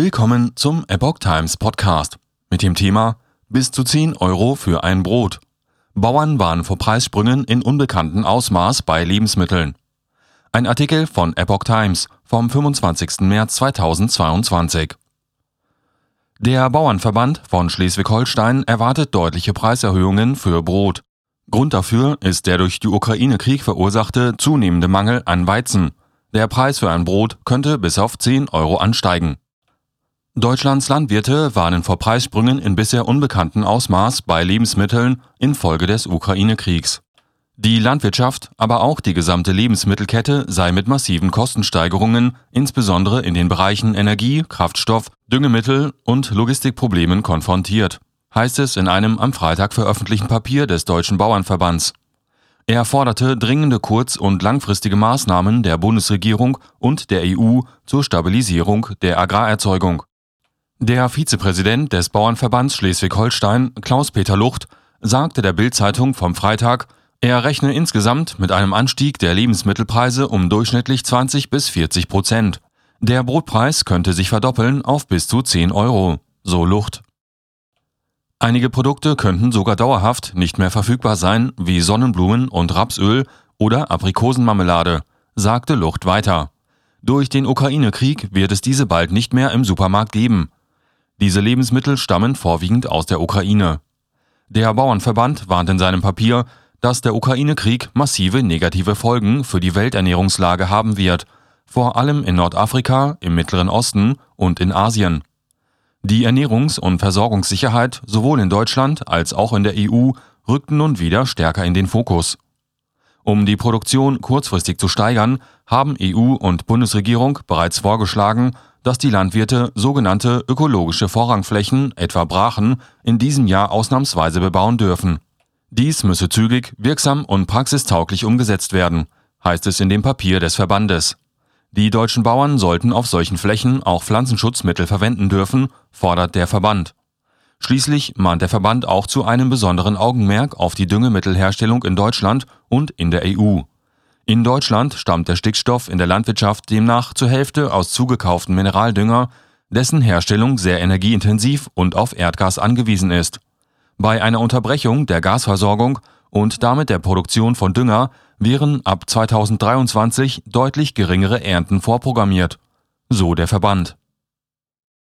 Willkommen zum Epoch Times Podcast mit dem Thema Bis zu 10 Euro für ein Brot. Bauern warnen vor Preissprüngen in unbekanntem Ausmaß bei Lebensmitteln. Ein Artikel von Epoch Times vom 25. März 2022. Der Bauernverband von Schleswig-Holstein erwartet deutliche Preiserhöhungen für Brot. Grund dafür ist der durch die Ukraine-Krieg verursachte zunehmende Mangel an Weizen. Der Preis für ein Brot könnte bis auf 10 Euro ansteigen. Deutschlands Landwirte warnen vor Preissprüngen in bisher unbekanntem Ausmaß bei Lebensmitteln infolge des Ukraine-Kriegs. Die Landwirtschaft, aber auch die gesamte Lebensmittelkette sei mit massiven Kostensteigerungen, insbesondere in den Bereichen Energie, Kraftstoff, Düngemittel und Logistikproblemen konfrontiert, heißt es in einem am Freitag veröffentlichten Papier des Deutschen Bauernverbands. Er forderte dringende kurz- und langfristige Maßnahmen der Bundesregierung und der EU zur Stabilisierung der Agrarerzeugung. Der Vizepräsident des Bauernverbands Schleswig-Holstein, Klaus-Peter Lucht, sagte der Bild-Zeitung vom Freitag, er rechne insgesamt mit einem Anstieg der Lebensmittelpreise um durchschnittlich 20 bis 40 Prozent. Der Brotpreis könnte sich verdoppeln auf bis zu 10 Euro, so Lucht. Einige Produkte könnten sogar dauerhaft nicht mehr verfügbar sein, wie Sonnenblumen und Rapsöl oder Aprikosenmarmelade, sagte Lucht weiter. Durch den Ukraine-Krieg wird es diese bald nicht mehr im Supermarkt geben, diese Lebensmittel stammen vorwiegend aus der Ukraine. Der Bauernverband warnt in seinem Papier, dass der Ukraine-Krieg massive negative Folgen für die Welternährungslage haben wird, vor allem in Nordafrika, im Mittleren Osten und in Asien. Die Ernährungs- und Versorgungssicherheit sowohl in Deutschland als auch in der EU rückten nun wieder stärker in den Fokus. Um die Produktion kurzfristig zu steigern, haben EU und Bundesregierung bereits vorgeschlagen, dass die Landwirte sogenannte ökologische Vorrangflächen, etwa Brachen, in diesem Jahr ausnahmsweise bebauen dürfen. Dies müsse zügig, wirksam und praxistauglich umgesetzt werden, heißt es in dem Papier des Verbandes. Die deutschen Bauern sollten auf solchen Flächen auch Pflanzenschutzmittel verwenden dürfen, fordert der Verband. Schließlich mahnt der Verband auch zu einem besonderen Augenmerk auf die Düngemittelherstellung in Deutschland und in der EU. In Deutschland stammt der Stickstoff in der Landwirtschaft demnach zur Hälfte aus zugekauften Mineraldünger, dessen Herstellung sehr energieintensiv und auf Erdgas angewiesen ist. Bei einer Unterbrechung der Gasversorgung und damit der Produktion von Dünger wären ab 2023 deutlich geringere Ernten vorprogrammiert, so der Verband